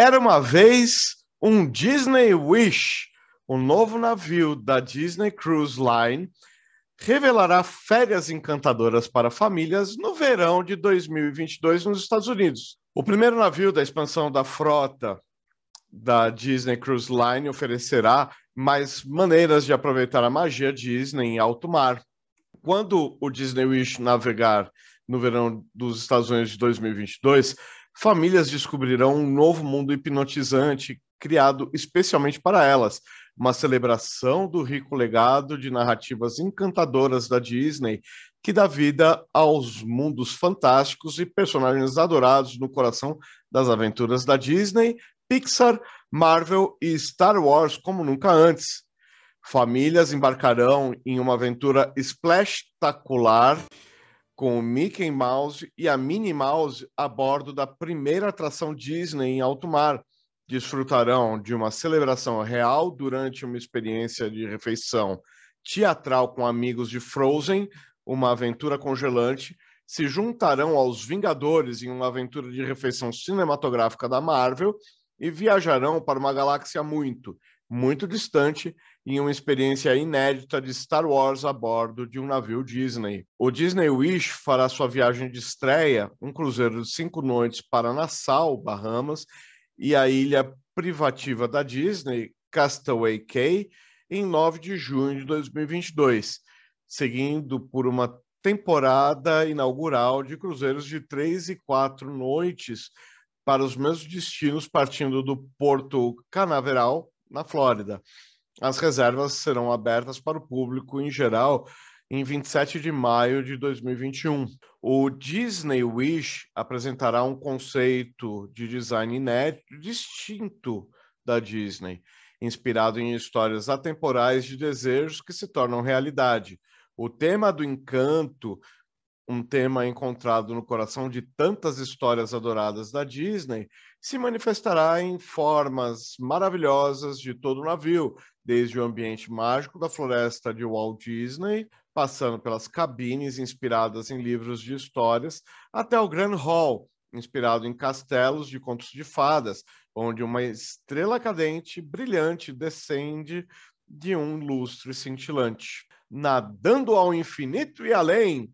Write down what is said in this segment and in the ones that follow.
Era uma vez um Disney Wish, o um novo navio da Disney Cruise Line, revelará férias encantadoras para famílias no verão de 2022 nos Estados Unidos. O primeiro navio da expansão da frota da Disney Cruise Line oferecerá mais maneiras de aproveitar a magia Disney em alto mar. Quando o Disney Wish navegar no verão dos Estados Unidos de 2022, famílias descobrirão um novo mundo hipnotizante criado especialmente para elas, uma celebração do rico legado de narrativas encantadoras da Disney que dá vida aos mundos fantásticos e personagens adorados no coração das aventuras da Disney, Pixar, Marvel e Star Wars como nunca antes. Famílias embarcarão em uma aventura espetacular com o Mickey Mouse e a Minnie Mouse a bordo da primeira atração Disney em alto mar. Desfrutarão de uma celebração real durante uma experiência de refeição teatral com amigos de Frozen, uma aventura congelante, se juntarão aos Vingadores em uma aventura de refeição cinematográfica da Marvel e viajarão para uma galáxia muito, muito distante em uma experiência inédita de Star Wars a bordo de um navio Disney. O Disney Wish fará sua viagem de estreia, um cruzeiro de cinco noites para Nassau, Bahamas, e a ilha privativa da Disney, Castaway Cay, em 9 de junho de 2022, seguindo por uma temporada inaugural de cruzeiros de três e quatro noites para os mesmos destinos partindo do Porto Canaveral, na Flórida. As reservas serão abertas para o público em geral em 27 de maio de 2021. O Disney Wish apresentará um conceito de design inédito distinto da Disney, inspirado em histórias atemporais de desejos que se tornam realidade. O tema do encanto um tema encontrado no coração de tantas histórias adoradas da Disney, se manifestará em formas maravilhosas de todo o navio, desde o ambiente mágico da floresta de Walt Disney, passando pelas cabines inspiradas em livros de histórias, até o Grand Hall, inspirado em castelos de contos de fadas, onde uma estrela cadente brilhante descende de um lustre cintilante. Nadando ao infinito e além,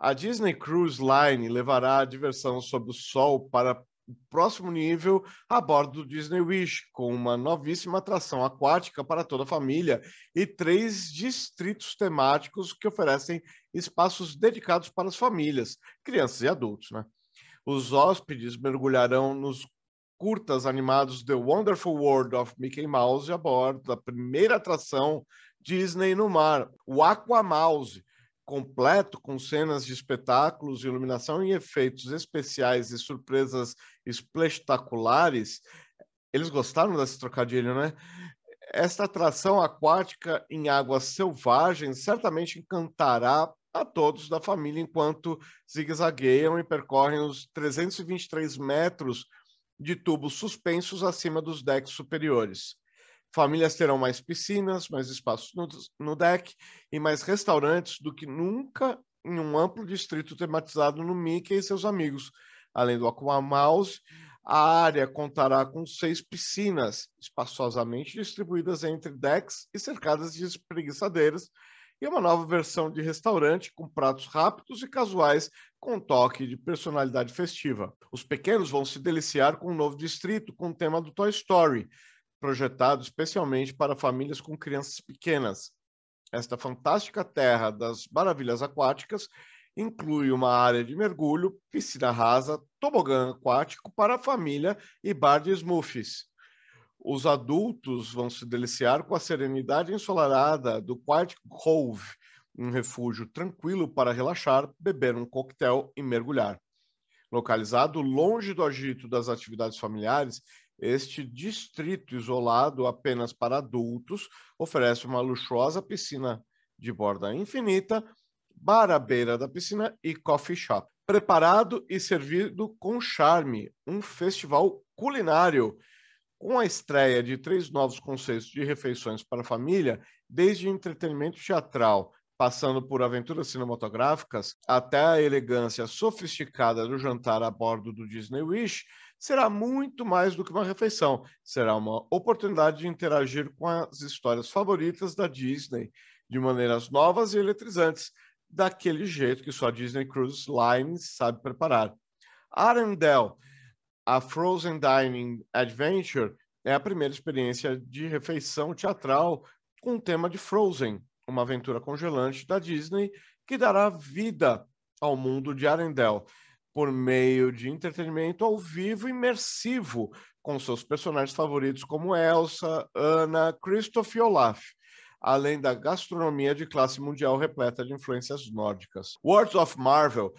a Disney Cruise Line levará a diversão sob o sol para o próximo nível a bordo do Disney Wish, com uma novíssima atração aquática para toda a família e três distritos temáticos que oferecem espaços dedicados para as famílias, crianças e adultos. Né? Os hóspedes mergulharão nos curtas animados The Wonderful World of Mickey Mouse a bordo da primeira atração Disney no mar, o Aqua Mouse, completo com cenas de espetáculos, iluminação e efeitos especiais e surpresas espetaculares. Eles gostaram desse trocadilho, né? Esta atração aquática em águas selvagens certamente encantará a todos da família enquanto zigue-zagueiam e percorrem os 323 metros de tubos suspensos acima dos decks superiores. Famílias terão mais piscinas, mais espaços no, no deck e mais restaurantes do que nunca em um amplo distrito tematizado no Mickey e seus amigos. Além do Aqua Mouse, a área contará com seis piscinas, espaçosamente distribuídas entre decks e cercadas de espreguiçadeiras, e uma nova versão de restaurante com pratos rápidos e casuais com toque de personalidade festiva. Os pequenos vão se deliciar com um novo distrito com o tema do Toy Story, projetado especialmente para famílias com crianças pequenas. Esta fantástica terra das maravilhas aquáticas inclui uma área de mergulho, piscina rasa, tobogã aquático para a família e bar de smoothies. Os adultos vão se deliciar com a serenidade ensolarada do Quiet Cove, um refúgio tranquilo para relaxar, beber um coquetel e mergulhar. Localizado longe do agito das atividades familiares, este distrito isolado apenas para adultos oferece uma luxuosa piscina de borda infinita, bar à beira da piscina e coffee shop. Preparado e servido com charme, um festival culinário com a estreia de três novos conceitos de refeições para a família, desde entretenimento teatral, passando por aventuras cinematográficas, até a elegância sofisticada do jantar a bordo do Disney Wish, será muito mais do que uma refeição. Será uma oportunidade de interagir com as histórias favoritas da Disney de maneiras novas e eletrizantes, daquele jeito que só a Disney Cruise Line sabe preparar. Arendelle, a Frozen Dining Adventure, é a primeira experiência de refeição teatral com o tema de Frozen, uma aventura congelante da Disney que dará vida ao mundo de Arendelle por meio de entretenimento ao vivo imersivo com seus personagens favoritos como Elsa, Anna, Kristoff e Olaf, além da gastronomia de classe mundial repleta de influências nórdicas. Words of Marvel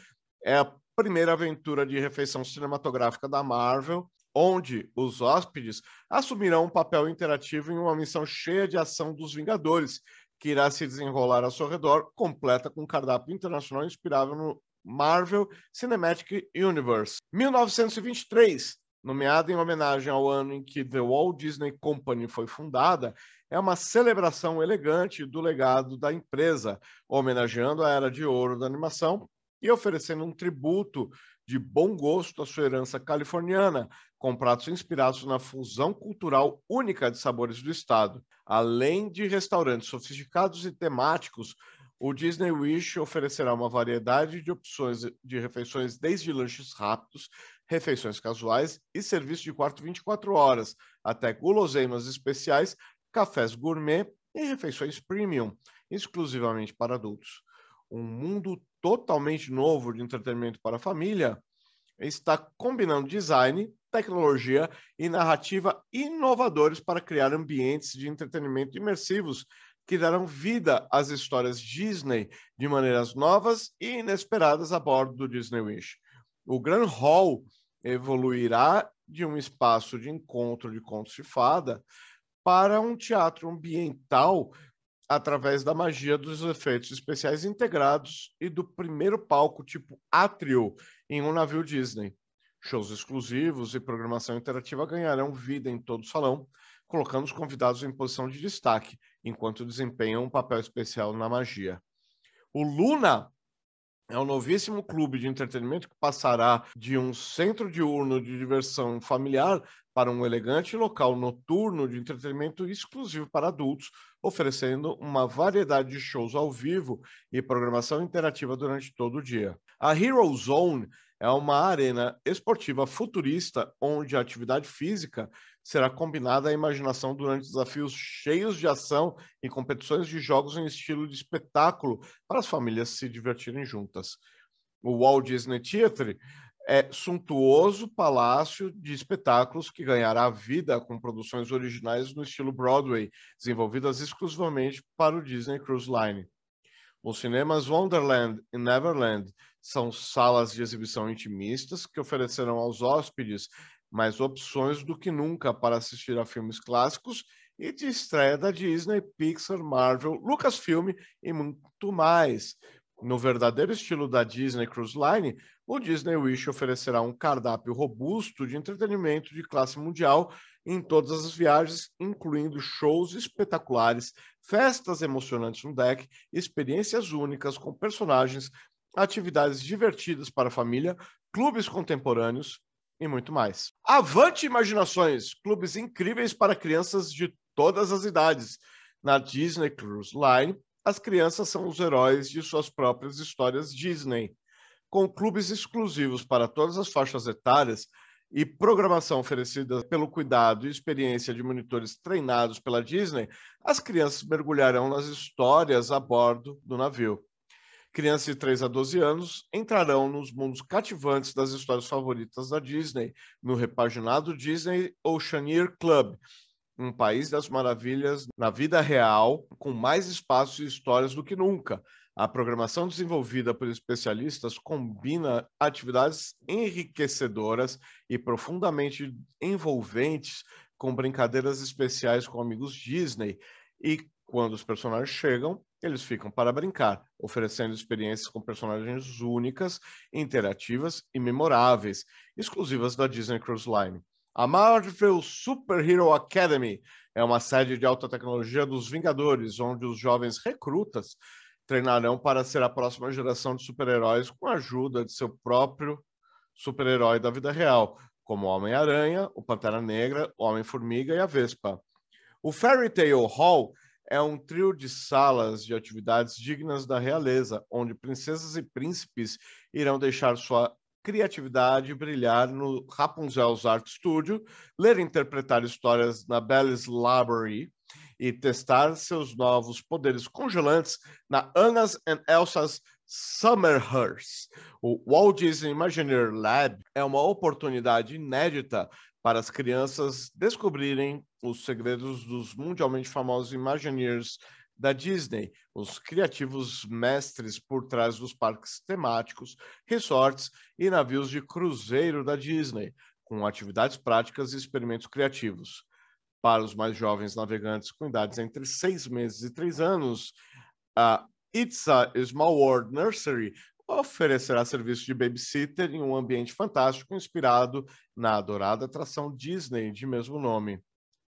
é a primeira aventura de refeição cinematográfica da Marvel, onde os hóspedes assumirão um papel interativo em uma missão cheia de ação dos Vingadores, que irá se desenrolar ao seu redor, completa com um cardápio internacional inspirado no Marvel Cinematic Universe. 1923, nomeado em homenagem ao ano em que The Walt Disney Company foi fundada, é uma celebração elegante do legado da empresa, homenageando a era de ouro da animação e oferecendo um tributo de bom gosto à sua herança californiana, com pratos inspirados na fusão cultural única de sabores do estado. Além de restaurantes sofisticados e temáticos, o Disney Wish oferecerá uma variedade de opções de refeições, desde lanches rápidos, refeições casuais e serviço de quarto 24 horas, até guloseimas especiais, cafés gourmet e refeições premium, exclusivamente para adultos. Um mundo totalmente novo de entretenimento para a família está combinando design, tecnologia e narrativa inovadores para criar ambientes de entretenimento imersivos que darão vida às histórias Disney de maneiras novas e inesperadas a bordo do Disney Wish. O Grand Hall evoluirá de um espaço de encontro de contos de fada para um teatro ambiental através da magia dos efeitos especiais integrados e do primeiro palco tipo átrio em um navio Disney. Shows exclusivos e programação interativa ganharão vida em todo o salão, colocando os convidados em posição de destaque, enquanto desempenham um papel especial na magia. O Luna é um novíssimo clube de entretenimento que passará de um centro diurno de diversão familiar para um elegante local noturno de entretenimento exclusivo para adultos, oferecendo uma variedade de shows ao vivo e programação interativa durante todo o dia. A Hero Zone é uma arena esportiva futurista onde a atividade física será combinada à imaginação durante desafios cheios de ação e competições de jogos em estilo de espetáculo para as famílias se divertirem juntas. O Walt Disney Theatre é suntuoso palácio de espetáculos que ganhará vida com produções originais no estilo Broadway, desenvolvidas exclusivamente para o Disney Cruise Line. Os cinemas Wonderland e Neverland são salas de exibição intimistas que oferecerão aos hóspedes mais opções do que nunca para assistir a filmes clássicos e de estreia da Disney, Pixar, Marvel, Lucasfilm e muito mais. No verdadeiro estilo da Disney Cruise Line, o Disney Wish oferecerá um cardápio robusto de entretenimento de classe mundial em todas as viagens, incluindo shows espetaculares, festas emocionantes no deck, experiências únicas com personagens, atividades divertidas para a família, clubes contemporâneos e muito mais. Avante imaginações! Clubes incríveis para crianças de todas as idades. Na Disney Cruise Line, as crianças são os heróis de suas próprias histórias Disney. Com clubes exclusivos para todas as faixas etárias, e programação oferecida pelo cuidado e experiência de monitores treinados pela Disney, as crianças mergulharão nas histórias a bordo do navio. Crianças de 3 a 12 anos entrarão nos mundos cativantes das histórias favoritas da Disney, no repaginado Disney Oceaneer Club, um país das maravilhas na vida real, com mais espaços e histórias do que nunca, a programação desenvolvida por especialistas combina atividades enriquecedoras e profundamente envolventes com brincadeiras especiais com amigos Disney. E quando os personagens chegam, eles ficam para brincar, oferecendo experiências com personagens únicas, interativas e memoráveis, exclusivas da Disney Cruise Line. A Marvel Super Hero Academy é uma sede de alta tecnologia dos Vingadores, onde os jovens recrutas treinarão para ser a próxima geração de super-heróis com a ajuda de seu próprio super-herói da vida real, como o Homem-Aranha, o Pantera Negra, o Homem-Formiga e a Vespa. O Fairy Tale Hall é um trio de salas de atividades dignas da realeza, onde princesas e príncipes irão deixar sua criatividade brilhar no Rapunzel's Art Studio, ler e interpretar histórias na Belle's Library e testar seus novos poderes congelantes na Anna's and Elsa's Summerhurst. O Walt Disney Imagineer Lab é uma oportunidade inédita para as crianças descobrirem os segredos dos mundialmente famosos Imagineers da Disney, os criativos mestres por trás dos parques temáticos, resorts e navios de cruzeiro da Disney, com atividades práticas e experimentos criativos. Para os mais jovens navegantes com idades entre seis meses e três anos, a It's a Small World Nursery oferecerá serviço de babysitter em um ambiente fantástico inspirado na adorada atração Disney de mesmo nome.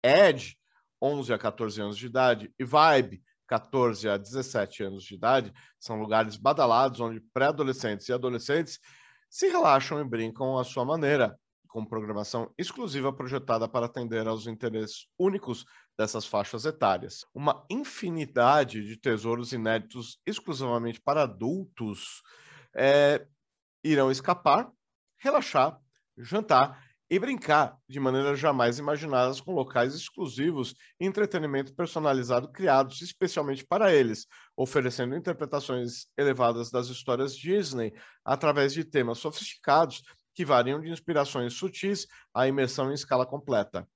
Ed, 11 a 14 anos de idade, e Vibe, 14 a 17 anos de idade, são lugares badalados onde pré-adolescentes e adolescentes se relaxam e brincam à sua maneira, com programação exclusiva projetada para atender aos interesses únicos dessas faixas etárias. Uma infinidade de tesouros inéditos exclusivamente para adultos é, irão escapar, relaxar, jantar e brincar de maneiras jamais imaginadas com locais exclusivos e entretenimento personalizado criados especialmente para eles, oferecendo interpretações elevadas das histórias Disney através de temas sofisticados que variam de inspirações sutis à imersão em escala completa.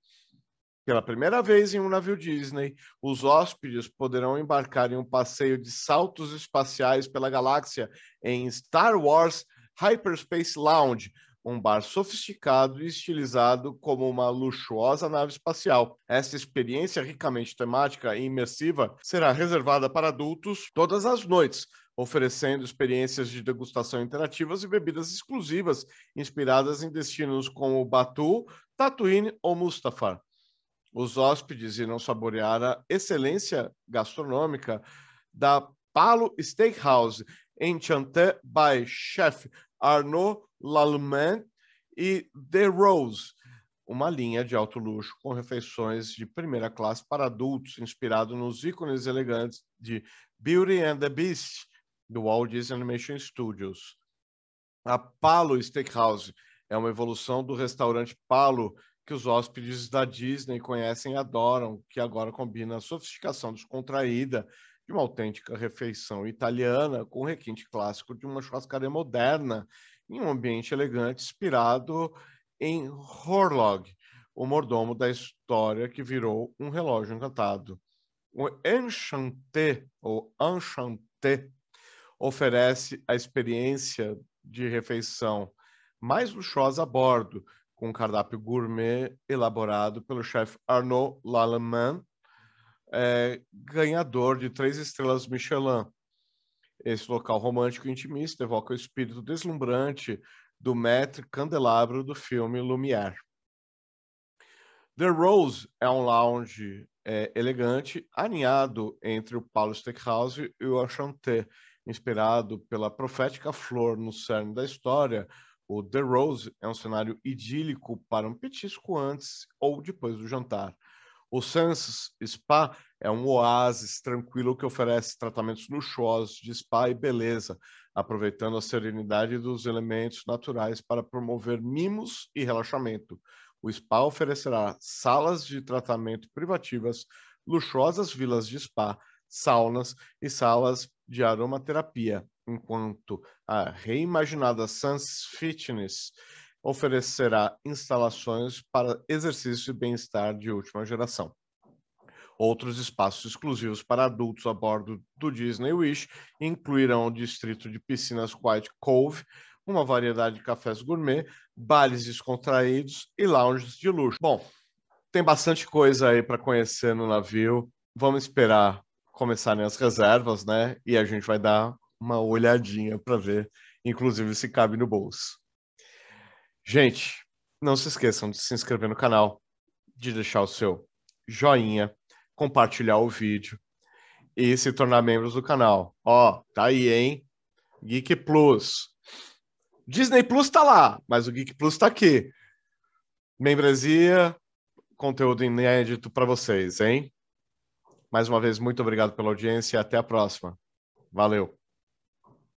Pela primeira vez em um navio Disney, os hóspedes poderão embarcar em um passeio de saltos espaciais pela galáxia em Star Wars Hyperspace Lounge, um bar sofisticado e estilizado como uma luxuosa nave espacial. Essa experiência ricamente temática e imersiva será reservada para adultos todas as noites, oferecendo experiências de degustação interativas e bebidas exclusivas inspiradas em destinos como Batu, Tatooine ou Mustafar. Os hóspedes irão saborear a excelência gastronômica da Palo Steakhouse, Enchanté by Chef Arnaud Lallemand e The Rose, uma linha de alto luxo com refeições de primeira classe para adultos, inspirado nos ícones elegantes de Beauty and the Beast, do Walt Disney Animation Studios. A Palo Steakhouse é uma evolução do restaurante Palo que os hóspedes da Disney conhecem e adoram, que agora combina a sofisticação descontraída de uma autêntica refeição italiana com o requinte clássico de uma churrascaria moderna em um ambiente elegante inspirado em Horlog, o mordomo da história que virou um relógio encantado. O Enchanté, ou Enchanté, oferece a experiência de refeição mais luxuosa a bordo, com um cardápio gourmet elaborado pelo chefe Arnaud Lallemand, é, ganhador de três estrelas Michelin. Esse local romântico e intimista evoca o espírito deslumbrante do maître candelabro do filme Lumière. The Rose é um lounge é, elegante, aninhado entre o Paulo Steakhouse e o Enchanté, inspirado pela profética flor no cerne da história. O The Rose é um cenário idílico para um petisco antes ou depois do jantar. O Sans Spa é um oásis tranquilo que oferece tratamentos luxuosos de spa e beleza, aproveitando a serenidade dos elementos naturais para promover mimos e relaxamento. O spa oferecerá salas de tratamento privativas, luxuosas vilas de spa, saunas e salas de aromaterapia, enquanto a reimaginada Sans Fitness oferecerá instalações para exercício e bem-estar de última geração. Outros espaços exclusivos para adultos a bordo do Disney Wish incluirão o distrito de piscinas White Cove, uma variedade de cafés gourmet, bares descontraídos e lounges de luxo. Bom, tem bastante coisa aí para conhecer no navio. Vamos esperar começarem as reservas, né? E a gente vai dar uma olhadinha para ver, inclusive se cabe no bolso. Gente, não se esqueçam de se inscrever no canal, de deixar o seu joinha, compartilhar o vídeo e se tornar membros do canal. Ó, tá aí, hein? Geek Plus. Disney Plus tá lá, mas o Geek Plus tá aqui. membresia, conteúdo inédito para vocês, hein? Mais uma vez, muito obrigado pela audiência e até a próxima. Valeu!